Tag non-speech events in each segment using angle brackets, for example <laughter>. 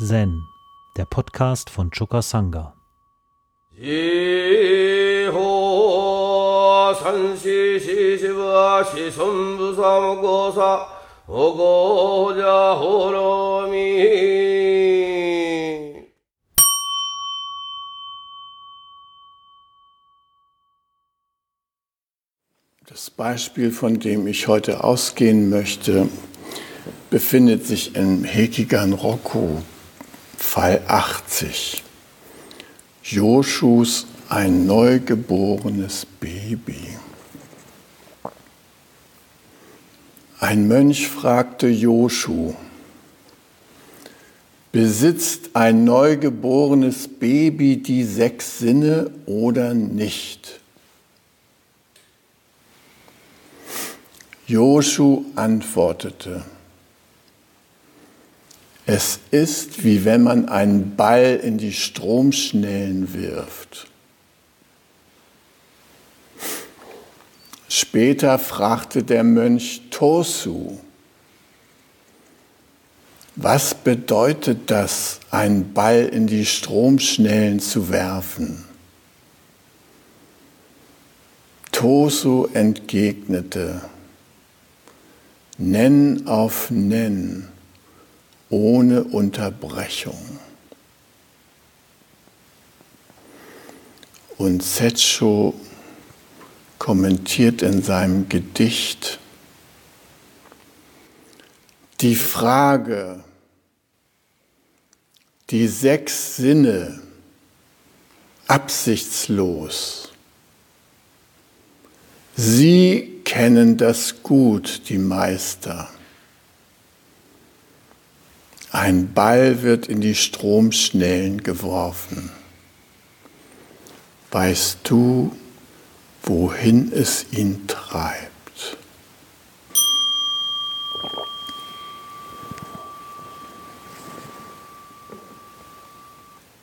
Zen, der Podcast von Choka Sangha. Das Beispiel, von dem ich heute ausgehen möchte, befindet sich im Hekigan Roku, Fall 80. Joschus ein neugeborenes Baby. Ein Mönch fragte Joschu, besitzt ein neugeborenes Baby die sechs Sinne oder nicht? Joschu antwortete, es ist wie wenn man einen Ball in die Stromschnellen wirft. Später fragte der Mönch Tosu, was bedeutet das, einen Ball in die Stromschnellen zu werfen? Tosu entgegnete, Nenn auf Nenn, ohne Unterbrechung. Und Setscho kommentiert in seinem Gedicht die Frage, die sechs Sinne absichtslos. Sie kennen das gut, die Meister. Ein Ball wird in die Stromschnellen geworfen. Weißt du, wohin es ihn treibt?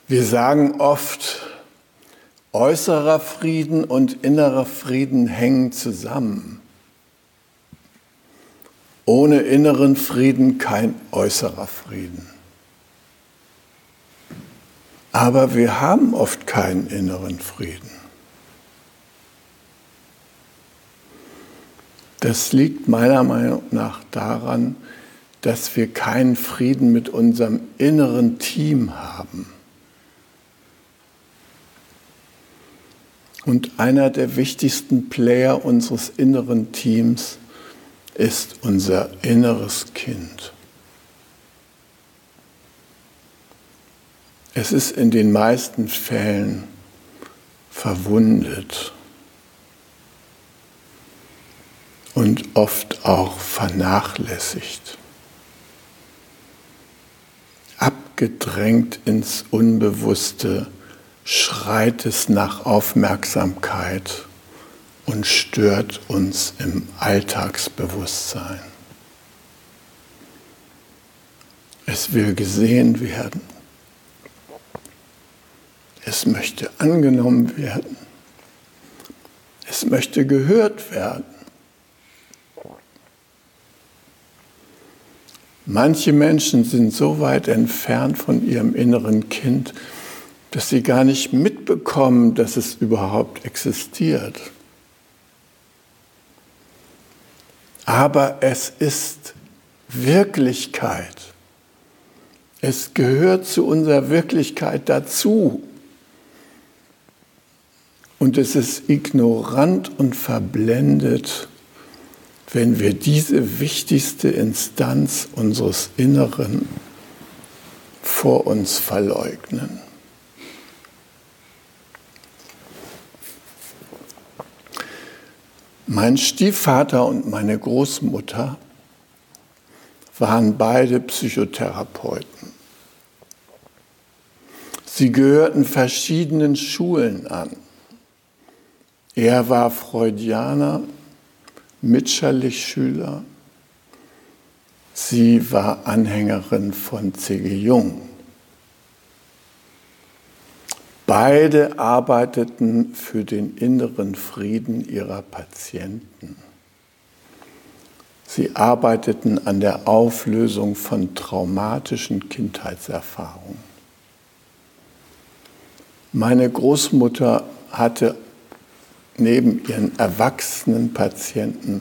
Wir sagen oft, Äußerer Frieden und innerer Frieden hängen zusammen. Ohne inneren Frieden kein äußerer Frieden. Aber wir haben oft keinen inneren Frieden. Das liegt meiner Meinung nach daran, dass wir keinen Frieden mit unserem inneren Team haben. Und einer der wichtigsten Player unseres inneren Teams ist unser inneres Kind. Es ist in den meisten Fällen verwundet und oft auch vernachlässigt, abgedrängt ins Unbewusste schreit es nach Aufmerksamkeit und stört uns im Alltagsbewusstsein. Es will gesehen werden. Es möchte angenommen werden. Es möchte gehört werden. Manche Menschen sind so weit entfernt von ihrem inneren Kind, dass sie gar nicht mitbekommen, dass es überhaupt existiert. Aber es ist Wirklichkeit. Es gehört zu unserer Wirklichkeit dazu. Und es ist ignorant und verblendet, wenn wir diese wichtigste Instanz unseres Inneren vor uns verleugnen. Mein Stiefvater und meine Großmutter waren beide Psychotherapeuten. Sie gehörten verschiedenen Schulen an. Er war Freudianer, Mitscherlich-Schüler. Sie war Anhängerin von C.G. Jung. Beide arbeiteten für den inneren Frieden ihrer Patienten. Sie arbeiteten an der Auflösung von traumatischen Kindheitserfahrungen. Meine Großmutter hatte neben ihren erwachsenen Patienten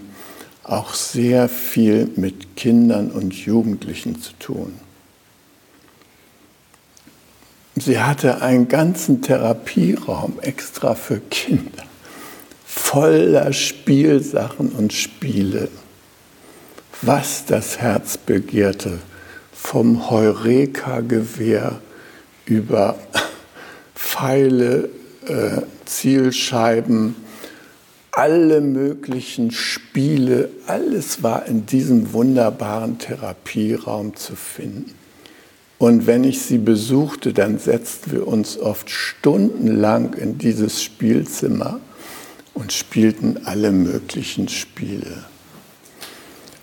auch sehr viel mit Kindern und Jugendlichen zu tun. Sie hatte einen ganzen Therapieraum extra für Kinder, voller Spielsachen und Spiele, was das Herz begehrte, vom Heureka-Gewehr über Pfeile, äh, Zielscheiben, alle möglichen Spiele, alles war in diesem wunderbaren Therapieraum zu finden. Und wenn ich sie besuchte, dann setzten wir uns oft stundenlang in dieses Spielzimmer und spielten alle möglichen Spiele.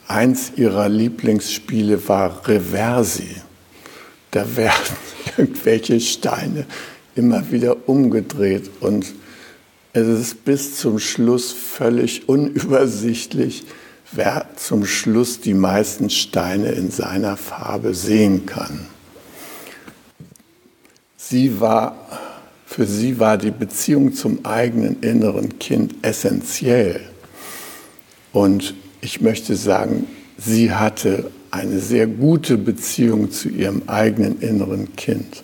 Eins ihrer Lieblingsspiele war Reversi. Da <laughs> werden irgendwelche Steine immer wieder umgedreht und es ist bis zum Schluss völlig unübersichtlich, wer zum Schluss die meisten Steine in seiner Farbe sehen kann. Sie war, für sie war die Beziehung zum eigenen inneren Kind essentiell. Und ich möchte sagen, sie hatte eine sehr gute Beziehung zu ihrem eigenen inneren Kind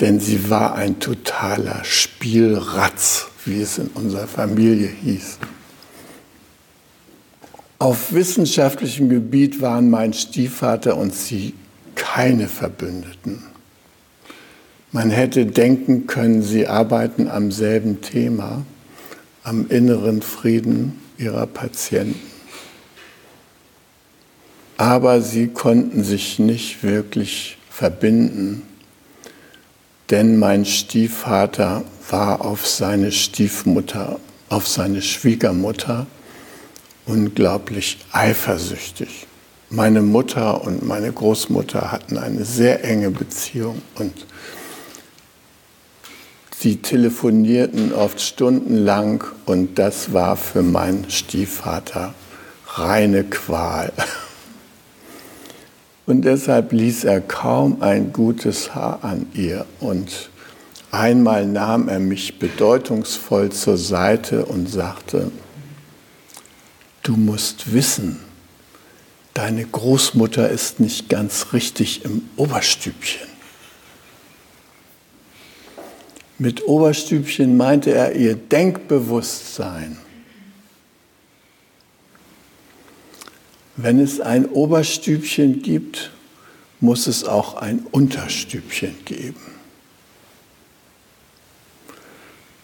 denn sie war ein totaler Spielratz, wie es in unserer Familie hieß. Auf wissenschaftlichem Gebiet waren mein Stiefvater und sie keine Verbündeten. Man hätte denken können, sie arbeiten am selben Thema, am inneren Frieden ihrer Patienten. Aber sie konnten sich nicht wirklich verbinden denn mein Stiefvater war auf seine Stiefmutter, auf seine Schwiegermutter unglaublich eifersüchtig. Meine Mutter und meine Großmutter hatten eine sehr enge Beziehung und sie telefonierten oft stundenlang und das war für meinen Stiefvater reine Qual. <laughs> Und deshalb ließ er kaum ein gutes Haar an ihr. Und einmal nahm er mich bedeutungsvoll zur Seite und sagte, du musst wissen, deine Großmutter ist nicht ganz richtig im Oberstübchen. Mit Oberstübchen meinte er ihr Denkbewusstsein. Wenn es ein Oberstübchen gibt, muss es auch ein Unterstübchen geben.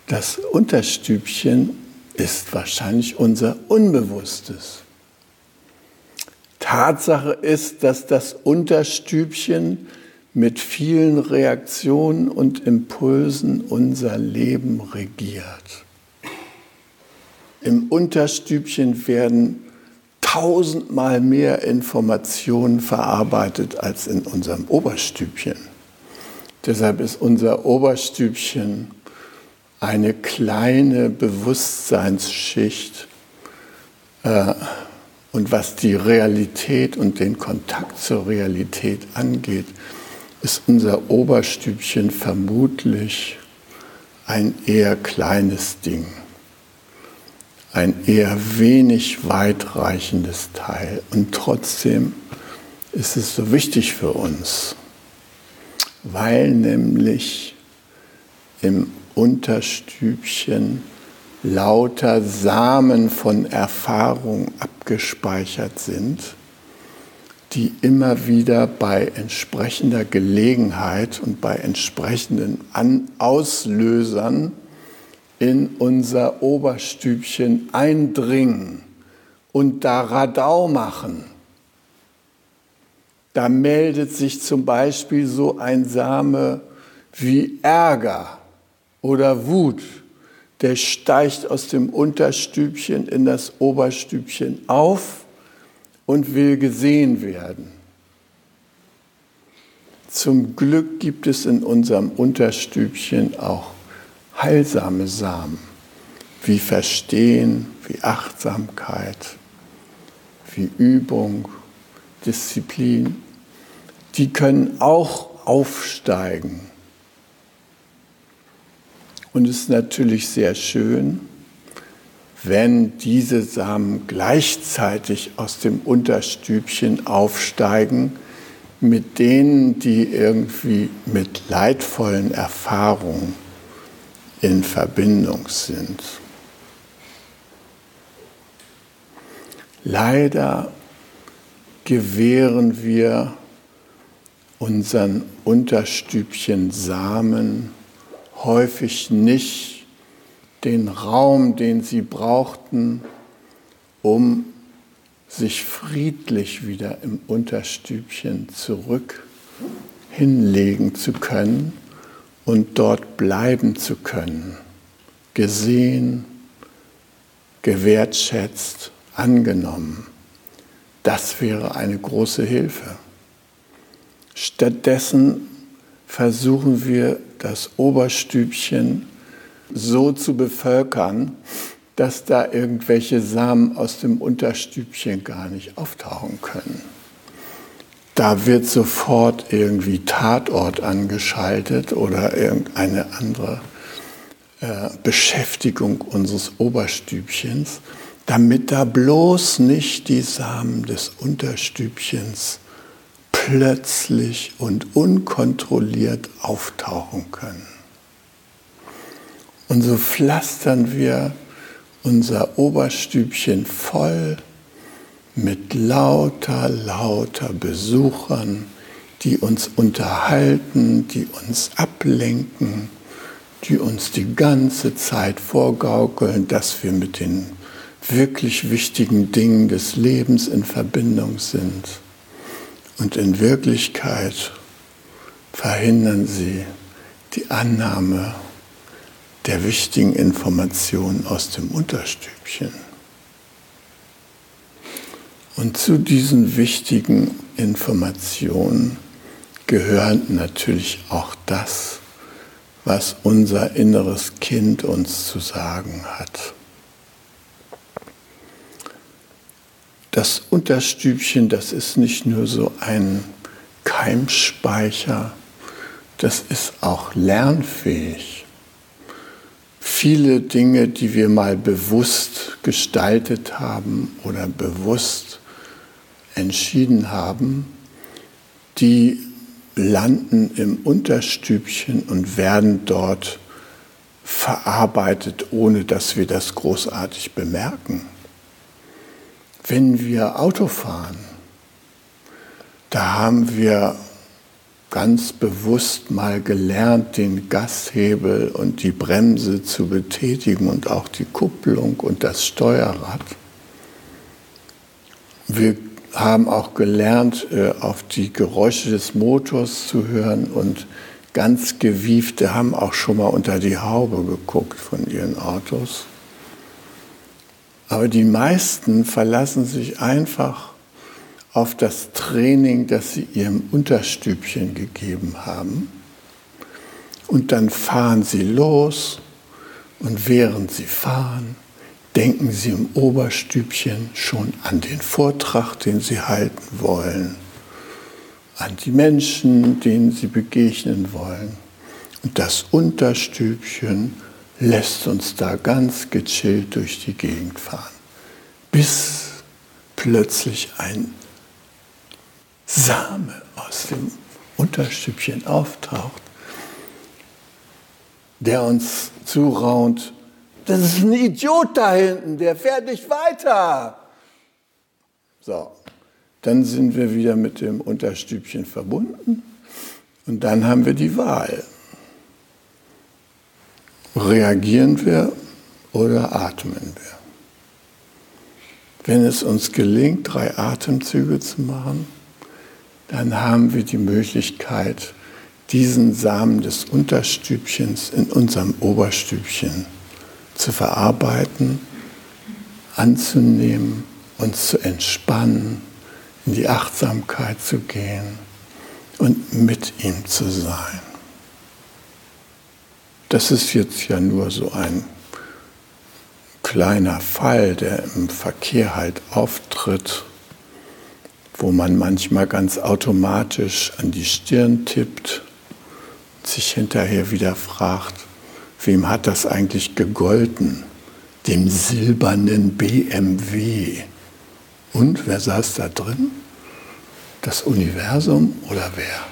Das Unterstübchen ist wahrscheinlich unser Unbewusstes. Tatsache ist, dass das Unterstübchen mit vielen Reaktionen und Impulsen unser Leben regiert. Im Unterstübchen werden tausendmal mehr Informationen verarbeitet als in unserem Oberstübchen. Deshalb ist unser Oberstübchen eine kleine Bewusstseinsschicht. Äh, und was die Realität und den Kontakt zur Realität angeht, ist unser Oberstübchen vermutlich ein eher kleines Ding ein eher wenig weitreichendes Teil. Und trotzdem ist es so wichtig für uns, weil nämlich im Unterstübchen lauter Samen von Erfahrung abgespeichert sind, die immer wieder bei entsprechender Gelegenheit und bei entsprechenden Auslösern in unser Oberstübchen eindringen und da Radau machen. Da meldet sich zum Beispiel so ein Same wie Ärger oder Wut. Der steigt aus dem Unterstübchen in das Oberstübchen auf und will gesehen werden. Zum Glück gibt es in unserem Unterstübchen auch heilsame Samen wie Verstehen, wie Achtsamkeit, wie Übung, Disziplin, die können auch aufsteigen. Und es ist natürlich sehr schön, wenn diese Samen gleichzeitig aus dem Unterstübchen aufsteigen, mit denen, die irgendwie mit leidvollen Erfahrungen in Verbindung sind. Leider gewähren wir unseren Unterstübchen Samen häufig nicht den Raum, den sie brauchten, um sich friedlich wieder im Unterstübchen zurück hinlegen zu können und dort bleiben zu können, gesehen, gewertschätzt, angenommen. Das wäre eine große Hilfe. Stattdessen versuchen wir das Oberstübchen so zu bevölkern, dass da irgendwelche Samen aus dem Unterstübchen gar nicht auftauchen können. Da wird sofort irgendwie Tatort angeschaltet oder irgendeine andere äh, Beschäftigung unseres Oberstübchens, damit da bloß nicht die Samen des Unterstübchens plötzlich und unkontrolliert auftauchen können. Und so pflastern wir unser Oberstübchen voll mit lauter, lauter Besuchern, die uns unterhalten, die uns ablenken, die uns die ganze Zeit vorgaukeln, dass wir mit den wirklich wichtigen Dingen des Lebens in Verbindung sind. Und in Wirklichkeit verhindern sie die Annahme der wichtigen Informationen aus dem Unterstübchen. Und zu diesen wichtigen Informationen gehört natürlich auch das, was unser inneres Kind uns zu sagen hat. Das Unterstübchen, das ist nicht nur so ein Keimspeicher, das ist auch lernfähig. Viele Dinge, die wir mal bewusst gestaltet haben oder bewusst entschieden haben, die landen im Unterstübchen und werden dort verarbeitet, ohne dass wir das großartig bemerken. Wenn wir Auto fahren, da haben wir ganz bewusst mal gelernt, den Gashebel und die Bremse zu betätigen und auch die Kupplung und das Steuerrad. Wir haben auch gelernt, äh, auf die Geräusche des Motors zu hören und ganz gewiefte haben auch schon mal unter die Haube geguckt von ihren Autos. Aber die meisten verlassen sich einfach auf das Training, das sie ihrem Unterstübchen gegeben haben. Und dann fahren sie los und während sie fahren, denken sie im Oberstübchen schon an den Vortrag, den sie halten wollen, an die Menschen, denen sie begegnen wollen. Und das Unterstübchen lässt uns da ganz gechillt durch die Gegend fahren, bis plötzlich ein Same aus dem Unterstübchen auftaucht, der uns zuraunt, das ist ein Idiot da hinten, der fährt nicht weiter. So, dann sind wir wieder mit dem Unterstübchen verbunden und dann haben wir die Wahl. Reagieren wir oder atmen wir? Wenn es uns gelingt, drei Atemzüge zu machen, dann haben wir die Möglichkeit, diesen Samen des Unterstübchens in unserem Oberstübchen zu verarbeiten, anzunehmen, uns zu entspannen, in die Achtsamkeit zu gehen und mit ihm zu sein. Das ist jetzt ja nur so ein kleiner Fall, der im Verkehr halt auftritt. Wo man manchmal ganz automatisch an die Stirn tippt, sich hinterher wieder fragt, wem hat das eigentlich gegolten? Dem silbernen BMW. Und wer saß da drin? Das Universum oder wer?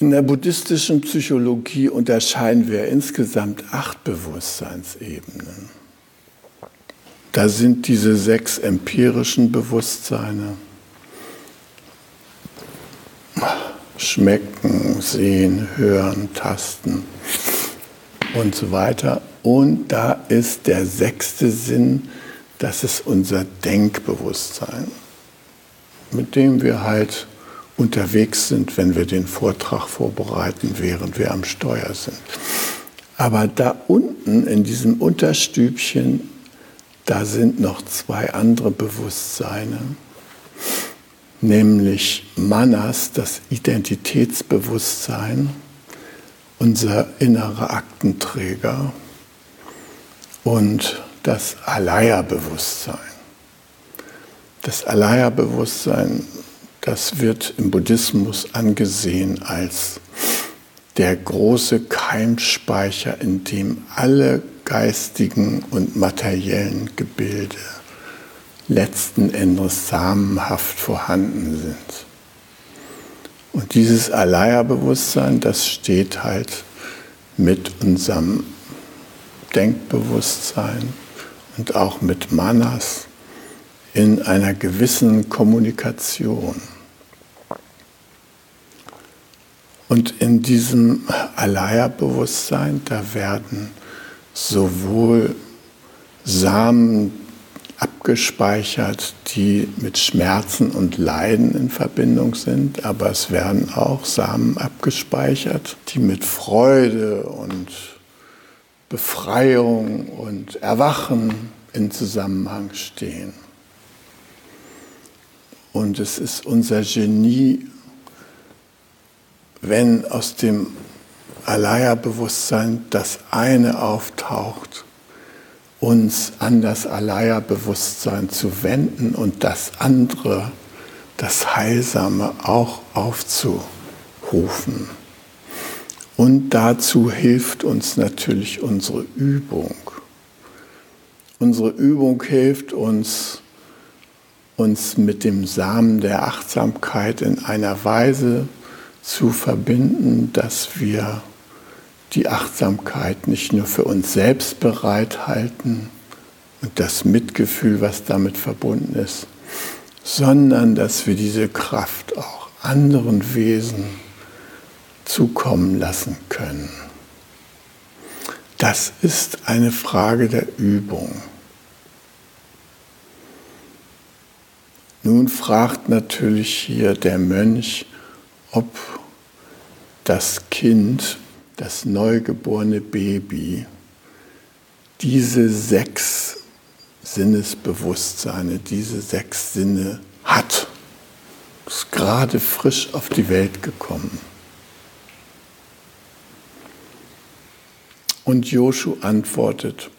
In der buddhistischen Psychologie unterscheiden wir insgesamt acht Bewusstseinsebenen. Da sind diese sechs empirischen Bewusstseine. Schmecken, sehen, hören, tasten und so weiter. Und da ist der sechste Sinn, das ist unser Denkbewusstsein, mit dem wir halt unterwegs sind, wenn wir den Vortrag vorbereiten, während wir am Steuer sind. Aber da unten in diesem Unterstübchen, da sind noch zwei andere Bewusstseine, nämlich Manas, das Identitätsbewusstsein, unser innerer Aktenträger und das Alaya-Bewusstsein. Das Alaya-Bewusstsein das wird im Buddhismus angesehen als der große Keimspeicher, in dem alle geistigen und materiellen Gebilde letzten Endes samenhaft vorhanden sind. Und dieses Alaya-Bewusstsein, das steht halt mit unserem Denkbewusstsein und auch mit Manas in einer gewissen Kommunikation. Und in diesem Alaya-Bewusstsein, da werden sowohl Samen abgespeichert, die mit Schmerzen und Leiden in Verbindung sind, aber es werden auch Samen abgespeichert, die mit Freude und Befreiung und Erwachen in Zusammenhang stehen. Und es ist unser Genie, wenn aus dem Alaya-Bewusstsein das eine auftaucht, uns an das Alaya-Bewusstsein zu wenden und das andere, das Heilsame, auch aufzurufen. Und dazu hilft uns natürlich unsere Übung. Unsere Übung hilft uns, uns mit dem Samen der Achtsamkeit in einer Weise zu verbinden, dass wir die Achtsamkeit nicht nur für uns selbst bereithalten und das Mitgefühl, was damit verbunden ist, sondern dass wir diese Kraft auch anderen Wesen zukommen lassen können. Das ist eine Frage der Übung. Nun fragt natürlich hier der Mönch, ob das Kind, das neugeborene Baby, diese sechs Sinnesbewusstseine, diese sechs Sinne hat. Ist gerade frisch auf die Welt gekommen. Und Joshu antwortet,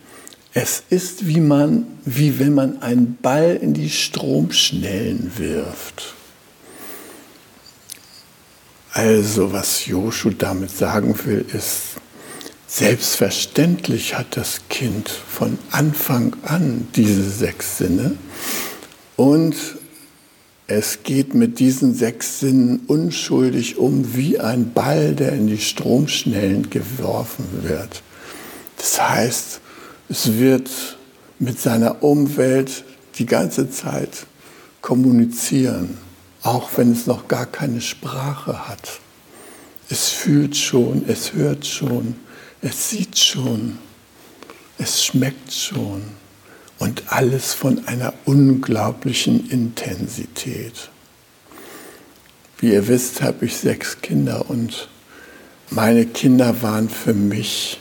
es ist wie man, wie wenn man einen Ball in die Stromschnellen wirft. Also, was Joshu damit sagen will, ist, selbstverständlich hat das Kind von Anfang an diese sechs Sinne und es geht mit diesen sechs Sinnen unschuldig um wie ein Ball, der in die Stromschnellen geworfen wird. Das heißt, es wird mit seiner Umwelt die ganze Zeit kommunizieren, auch wenn es noch gar keine Sprache hat. Es fühlt schon, es hört schon, es sieht schon, es schmeckt schon und alles von einer unglaublichen Intensität. Wie ihr wisst, habe ich sechs Kinder und meine Kinder waren für mich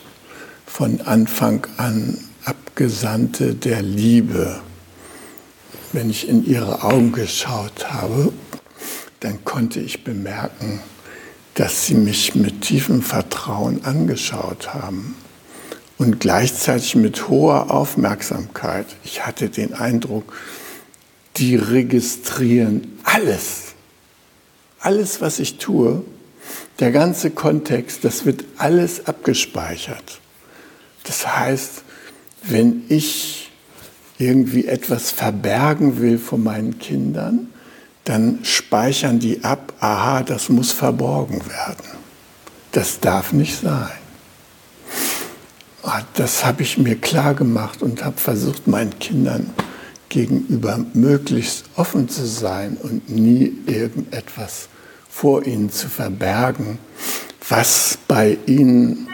von Anfang an Abgesandte der Liebe. Wenn ich in ihre Augen geschaut habe, dann konnte ich bemerken, dass sie mich mit tiefem Vertrauen angeschaut haben und gleichzeitig mit hoher Aufmerksamkeit. Ich hatte den Eindruck, die registrieren alles. Alles, was ich tue, der ganze Kontext, das wird alles abgespeichert. Das heißt, wenn ich irgendwie etwas verbergen will von meinen Kindern, dann speichern die ab, aha, das muss verborgen werden. Das darf nicht sein. Ah, das habe ich mir klar gemacht und habe versucht, meinen Kindern gegenüber möglichst offen zu sein und nie irgendetwas vor ihnen zu verbergen, was bei ihnen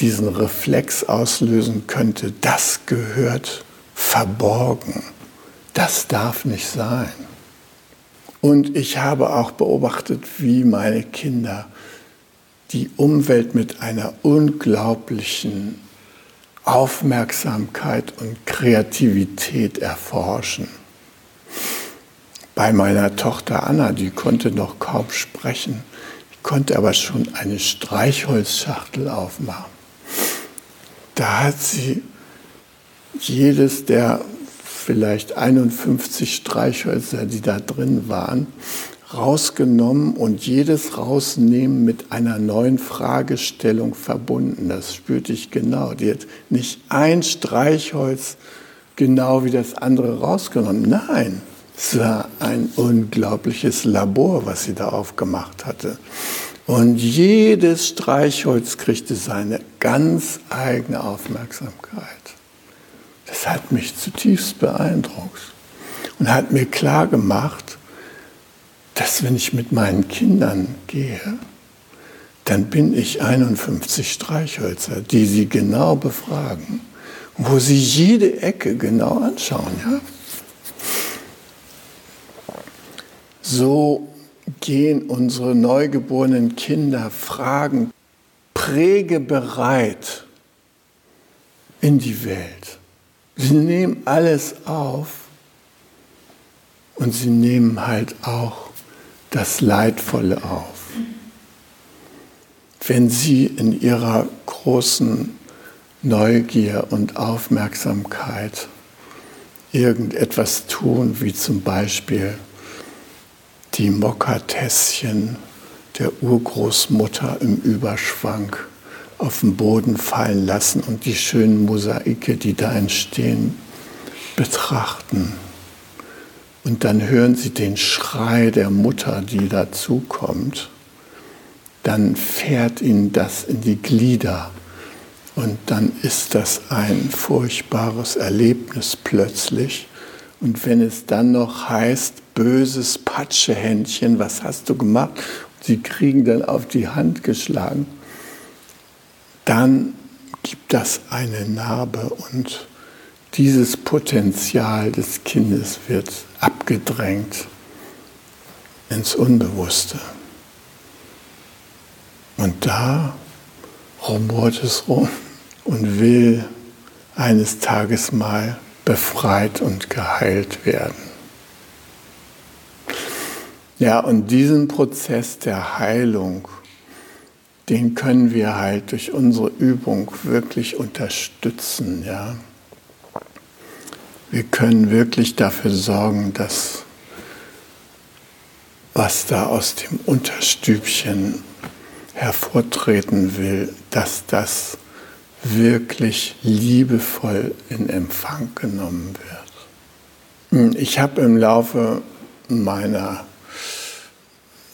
diesen Reflex auslösen könnte, das gehört verborgen, das darf nicht sein. Und ich habe auch beobachtet, wie meine Kinder die Umwelt mit einer unglaublichen Aufmerksamkeit und Kreativität erforschen. Bei meiner Tochter Anna, die konnte noch kaum sprechen, konnte aber schon eine Streichholzschachtel aufmachen. Da hat sie jedes der vielleicht 51 Streichhölzer, die da drin waren, rausgenommen und jedes Rausnehmen mit einer neuen Fragestellung verbunden. Das spürte ich genau. Die hat nicht ein Streichholz genau wie das andere rausgenommen. Nein, es war ein unglaubliches Labor, was sie da aufgemacht hatte. Und jedes Streichholz kriegte seine ganz eigene Aufmerksamkeit. Das hat mich zutiefst beeindruckt und hat mir klar gemacht, dass wenn ich mit meinen Kindern gehe, dann bin ich 51 Streichhölzer, die sie genau befragen, wo sie jede Ecke genau anschauen. Ja? So gehen unsere neugeborenen Kinder Fragen prägebereit in die Welt. Sie nehmen alles auf und sie nehmen halt auch das Leidvolle auf. Wenn sie in ihrer großen Neugier und Aufmerksamkeit irgendetwas tun, wie zum Beispiel die Mokkatässchen der Urgroßmutter im Überschwang auf den Boden fallen lassen und die schönen Mosaike, die da entstehen, betrachten. Und dann hören sie den Schrei der Mutter, die dazukommt. Dann fährt ihnen das in die Glieder. Und dann ist das ein furchtbares Erlebnis plötzlich. Und wenn es dann noch heißt, böses Patschehändchen, was hast du gemacht? sie kriegen dann auf die Hand geschlagen dann gibt das eine Narbe und dieses Potenzial des Kindes wird abgedrängt ins Unbewusste. Und da rumort es rum und will eines Tages mal befreit und geheilt werden. Ja, und diesen Prozess der Heilung, den können wir halt durch unsere Übung wirklich unterstützen. Ja? Wir können wirklich dafür sorgen, dass was da aus dem Unterstübchen hervortreten will, dass das wirklich liebevoll in Empfang genommen wird. Ich habe im Laufe meiner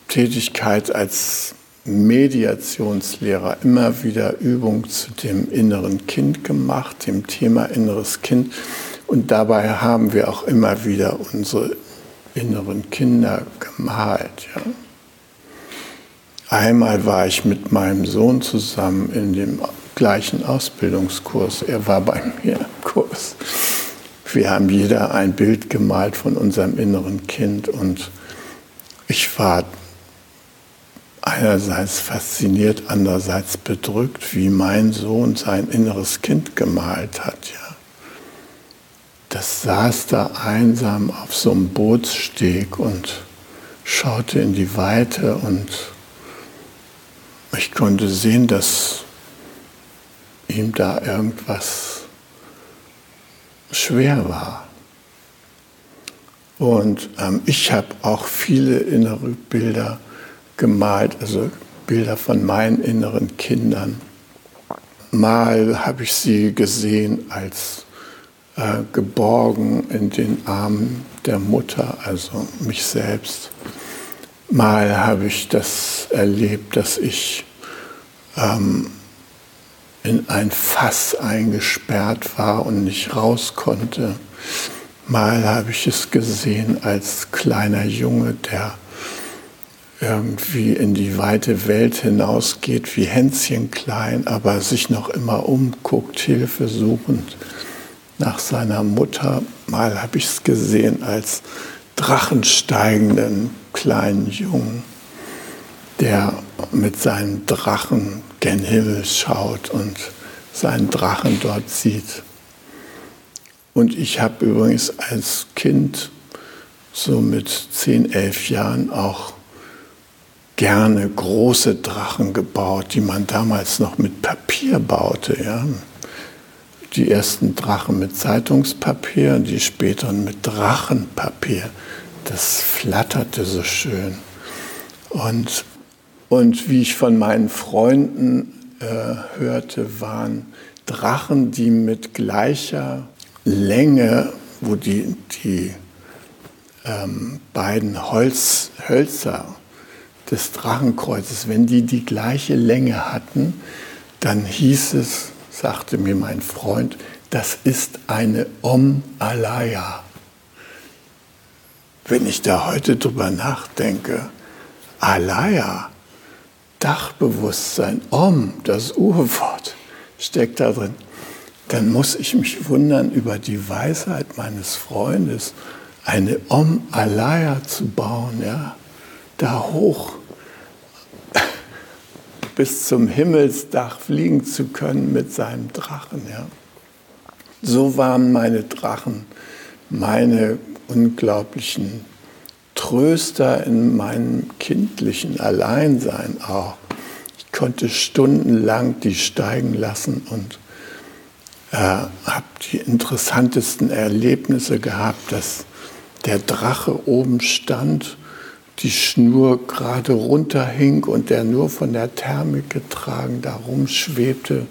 Tätigkeit als Mediationslehrer immer wieder Übung zu dem inneren Kind gemacht, dem Thema inneres Kind. Und dabei haben wir auch immer wieder unsere inneren Kinder gemalt. Ja. Einmal war ich mit meinem Sohn zusammen in dem gleichen Ausbildungskurs. Er war bei mir im Kurs. Wir haben jeder ein Bild gemalt von unserem inneren Kind und ich war einerseits fasziniert, andererseits bedrückt, wie mein Sohn sein inneres Kind gemalt hat. Ja. Das saß da einsam auf so einem Bootssteg und schaute in die Weite und ich konnte sehen, dass ihm da irgendwas schwer war. Und ähm, ich habe auch viele innere Bilder gemalt, also Bilder von meinen inneren Kindern. Mal habe ich sie gesehen als äh, geborgen in den Armen der Mutter, also mich selbst. Mal habe ich das erlebt, dass ich ähm, in ein Fass eingesperrt war und nicht raus konnte. Mal habe ich es gesehen als kleiner Junge, der irgendwie in die weite Welt hinausgeht, wie Hänschen klein, aber sich noch immer umguckt, Hilfe suchend nach seiner Mutter. Mal habe ich es gesehen als drachensteigenden kleinen Jungen, der mit seinem Drachen gen Himmel schaut und seinen Drachen dort sieht. Und ich habe übrigens als Kind, so mit 10, 11 Jahren, auch gerne große Drachen gebaut, die man damals noch mit Papier baute. Ja. Die ersten Drachen mit Zeitungspapier, die späteren mit Drachenpapier. Das flatterte so schön. Und, und wie ich von meinen Freunden äh, hörte, waren Drachen, die mit gleicher Länge, wo die, die ähm, beiden Holz, Hölzer des Drachenkreuzes, wenn die die gleiche Länge hatten, dann hieß es, sagte mir mein Freund, das ist eine Om Alaya. Wenn ich da heute drüber nachdenke, Alaya, Dachbewusstsein, Om, das Urwort, steckt da drin, dann muss ich mich wundern über die Weisheit meines Freundes, eine Om Alaya zu bauen, ja, da hoch bis zum Himmelsdach fliegen zu können mit seinem Drachen. Ja. So waren meine Drachen meine unglaublichen Tröster in meinem kindlichen Alleinsein auch. Ich konnte stundenlang die steigen lassen und äh, habe die interessantesten Erlebnisse gehabt, dass der Drache oben stand die Schnur gerade runterhing und der nur von der Thermik getragen darum schwebte,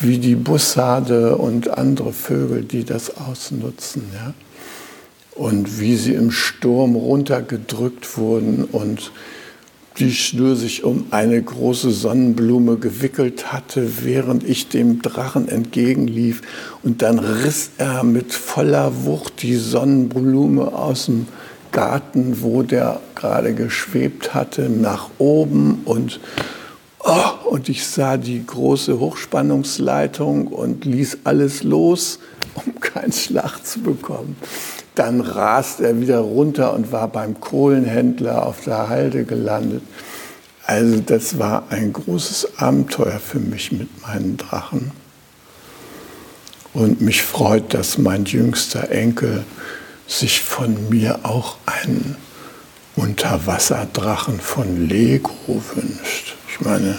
wie die Bussarde und andere Vögel, die das ausnutzen. Ja? Und wie sie im Sturm runtergedrückt wurden und die Schnur sich um eine große Sonnenblume gewickelt hatte, während ich dem Drachen entgegenlief. Und dann riss er mit voller Wucht die Sonnenblume aus dem Garten, wo der gerade geschwebt hatte, nach oben und, oh, und ich sah die große Hochspannungsleitung und ließ alles los, um <laughs> keinen Schlag zu bekommen. Dann rast er wieder runter und war beim Kohlenhändler auf der Halde gelandet. Also das war ein großes Abenteuer für mich mit meinen Drachen. Und mich freut, dass mein jüngster Enkel sich von mir auch einen Unterwasserdrachen von Lego wünscht. Ich meine,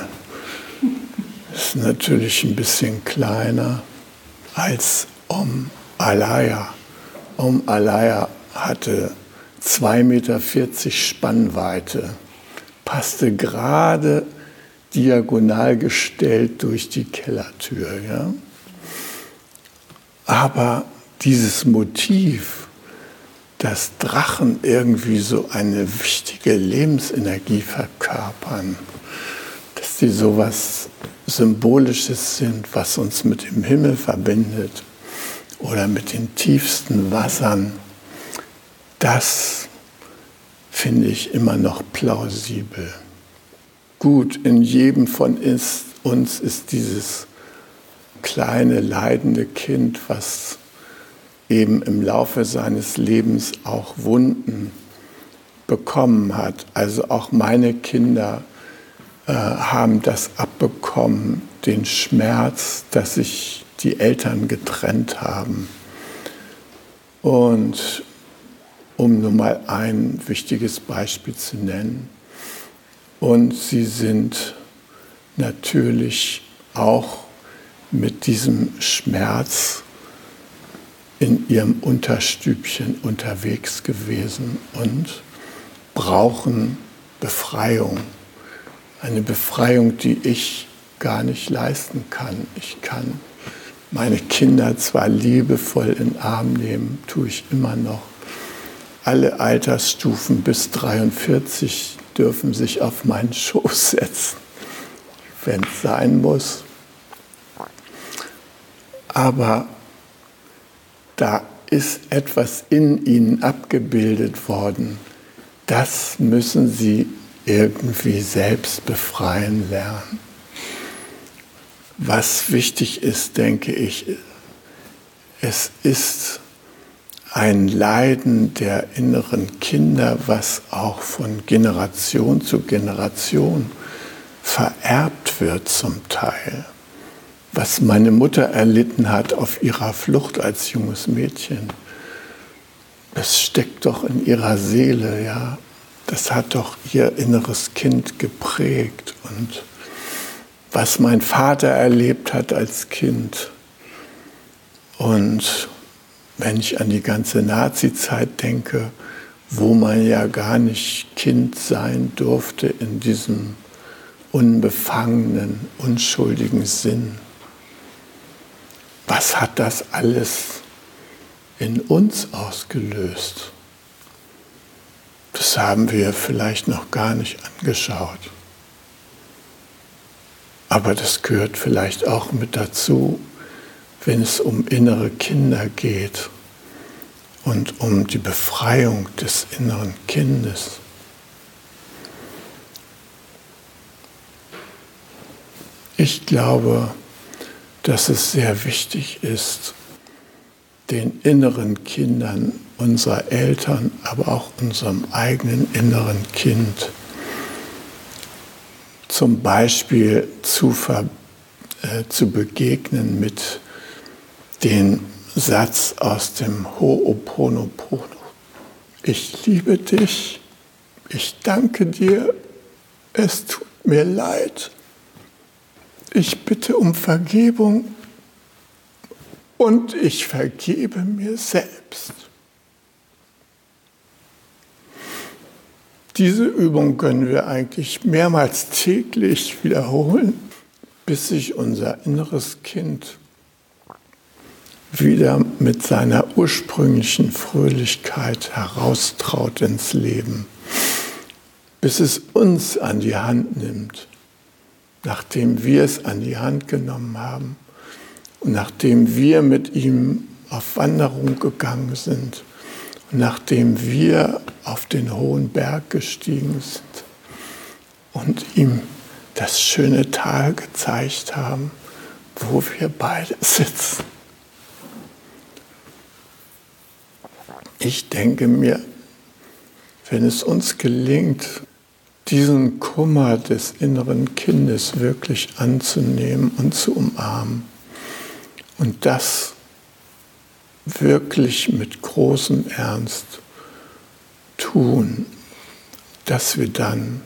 ist natürlich ein bisschen kleiner als Om Alaya. Om Alaya hatte 2,40 Meter Spannweite, passte gerade diagonal gestellt durch die Kellertür. Ja? Aber dieses Motiv, dass Drachen irgendwie so eine wichtige Lebensenergie verkörpern, dass sie so etwas Symbolisches sind, was uns mit dem Himmel verbindet oder mit den tiefsten Wassern, das finde ich immer noch plausibel. Gut, in jedem von uns ist dieses kleine leidende Kind, was eben im Laufe seines Lebens auch Wunden bekommen hat. Also auch meine Kinder äh, haben das abbekommen, den Schmerz, dass sich die Eltern getrennt haben. Und um nur mal ein wichtiges Beispiel zu nennen. Und sie sind natürlich auch mit diesem Schmerz in ihrem Unterstübchen unterwegs gewesen und brauchen Befreiung. Eine Befreiung, die ich gar nicht leisten kann. Ich kann meine Kinder zwar liebevoll in den Arm nehmen, tue ich immer noch. Alle Altersstufen bis 43 dürfen sich auf meinen Schoß <laughs> setzen, wenn es sein muss. Aber da ist etwas in ihnen abgebildet worden. Das müssen sie irgendwie selbst befreien lernen. Was wichtig ist, denke ich, es ist ein Leiden der inneren Kinder, was auch von Generation zu Generation vererbt wird zum Teil. Was meine Mutter erlitten hat auf ihrer Flucht als junges Mädchen, das steckt doch in ihrer Seele, ja. Das hat doch ihr inneres Kind geprägt und was mein Vater erlebt hat als Kind. Und wenn ich an die ganze Nazi-Zeit denke, wo man ja gar nicht Kind sein durfte in diesem unbefangenen, unschuldigen Sinn. Was hat das alles in uns ausgelöst? Das haben wir vielleicht noch gar nicht angeschaut. Aber das gehört vielleicht auch mit dazu, wenn es um innere Kinder geht und um die Befreiung des inneren Kindes. Ich glaube, dass es sehr wichtig ist, den inneren Kindern unserer Eltern, aber auch unserem eigenen inneren Kind zum Beispiel zu, äh, zu begegnen mit dem Satz aus dem Ho'oponopono. Ich liebe dich, ich danke dir, es tut mir leid, ich bitte um Vergebung und ich vergebe mir selbst. Diese Übung können wir eigentlich mehrmals täglich wiederholen, bis sich unser inneres Kind wieder mit seiner ursprünglichen Fröhlichkeit heraustraut ins Leben, bis es uns an die Hand nimmt, nachdem wir es an die Hand genommen haben und nachdem wir mit ihm auf Wanderung gegangen sind und nachdem wir auf den hohen Berg gestiegen sind und ihm das schöne Tal gezeigt haben, wo wir beide sitzen. Ich denke mir, wenn es uns gelingt, diesen Kummer des inneren Kindes wirklich anzunehmen und zu umarmen und das wirklich mit großem Ernst tun, dass wir dann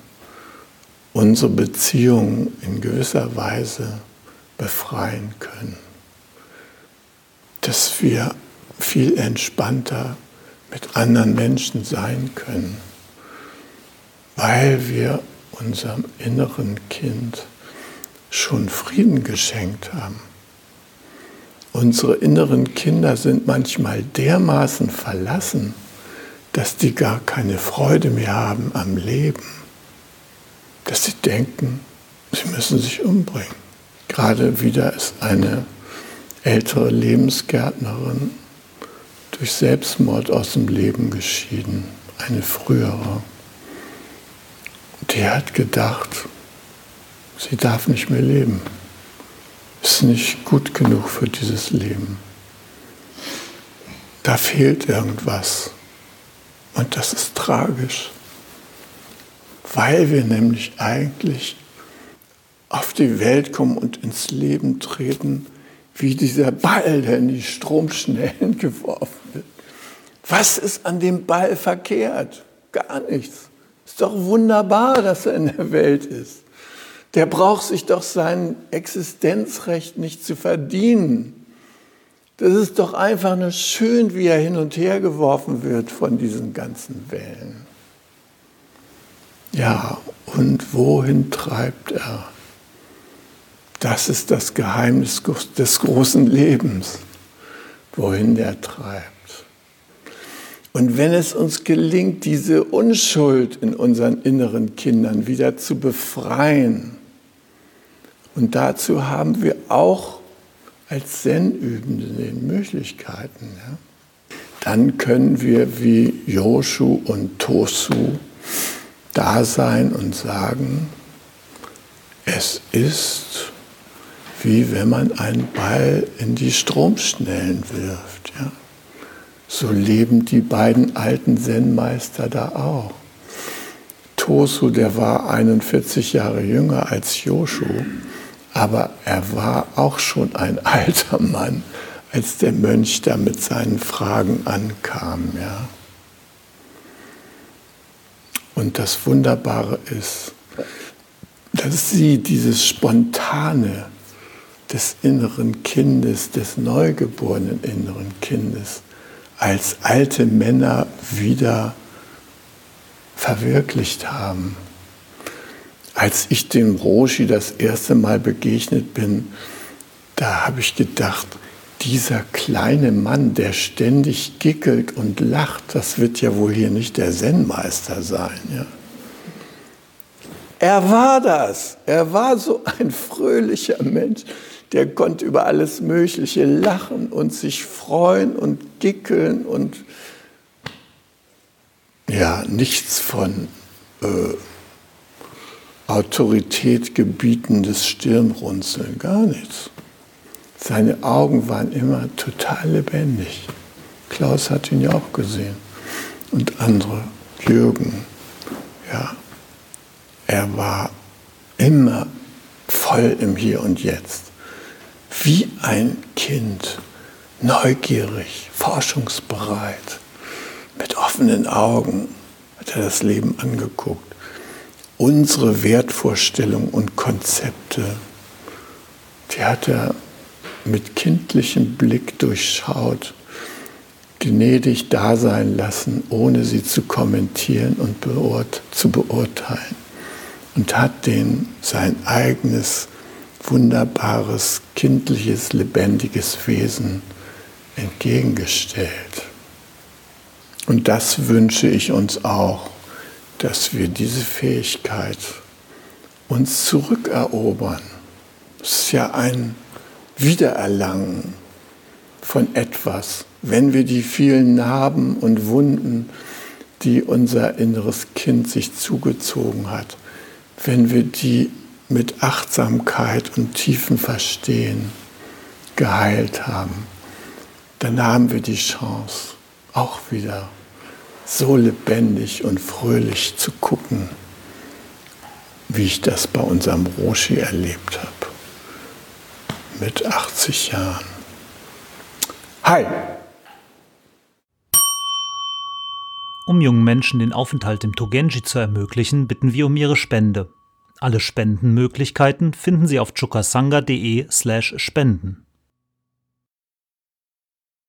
unsere Beziehung in gewisser Weise befreien können. Dass wir viel entspannter mit anderen Menschen sein können, weil wir unserem inneren Kind schon Frieden geschenkt haben. Unsere inneren Kinder sind manchmal dermaßen verlassen, dass die gar keine Freude mehr haben am Leben, dass sie denken, sie müssen sich umbringen. Gerade wieder ist eine ältere Lebensgärtnerin durch Selbstmord aus dem Leben geschieden, eine frühere. Die hat gedacht, sie darf nicht mehr leben, ist nicht gut genug für dieses Leben. Da fehlt irgendwas. Und das ist tragisch, weil wir nämlich eigentlich auf die Welt kommen und ins Leben treten, wie dieser Ball, der in die Stromschnellen <laughs> geworfen wird. Was ist an dem Ball verkehrt? Gar nichts. Doch wunderbar, dass er in der Welt ist. Der braucht sich doch sein Existenzrecht nicht zu verdienen. Das ist doch einfach nur schön, wie er hin und her geworfen wird von diesen ganzen Wellen. Ja, und wohin treibt er? Das ist das Geheimnis des großen Lebens, wohin der treibt. Und wenn es uns gelingt, diese Unschuld in unseren inneren Kindern wieder zu befreien, und dazu haben wir auch als Zen-Übende Möglichkeiten, ja, dann können wir wie Joshu und Tosu da sein und sagen, es ist wie wenn man einen Ball in die Stromschnellen wirft. Ja. So leben die beiden alten Zen-Meister da auch. Tosu, der war 41 Jahre jünger als Joshu, aber er war auch schon ein <laughs> alter Mann, als der Mönch da mit seinen Fragen ankam. Ja. Und das Wunderbare ist, dass sie dieses spontane, des inneren Kindes, des neugeborenen inneren Kindes, als alte Männer wieder verwirklicht haben. Als ich dem Roshi das erste Mal begegnet bin, da habe ich gedacht, dieser kleine Mann, der ständig gickelt und lacht, das wird ja wohl hier nicht der Zen-Meister sein. Ja? Er war das. Er war so ein fröhlicher Mensch der konnte über alles Mögliche lachen und sich freuen und gickeln und ja, nichts von äh, Autorität gebietendes Stirnrunzeln, gar nichts. Seine Augen waren immer total lebendig. Klaus hat ihn ja auch gesehen und andere, Jürgen, ja. Er war immer voll im Hier und Jetzt wie ein Kind, neugierig, forschungsbereit, mit offenen Augen hat er das Leben angeguckt. Unsere Wertvorstellungen und Konzepte, die hat er mit kindlichem Blick durchschaut, gnädig da sein lassen, ohne sie zu kommentieren und beurt zu beurteilen. Und hat denen sein eigenes wunderbares, kindliches, lebendiges Wesen entgegengestellt. Und das wünsche ich uns auch, dass wir diese Fähigkeit uns zurückerobern. Es ist ja ein Wiedererlangen von etwas, wenn wir die vielen Narben und Wunden, die unser inneres Kind sich zugezogen hat, wenn wir die mit Achtsamkeit und tiefem Verstehen geheilt haben, dann haben wir die Chance, auch wieder so lebendig und fröhlich zu gucken, wie ich das bei unserem Roshi erlebt habe. Mit 80 Jahren. Hi! Um jungen Menschen den Aufenthalt im Togenji zu ermöglichen, bitten wir um ihre Spende. Alle Spendenmöglichkeiten finden Sie auf chukasanga.de/spenden.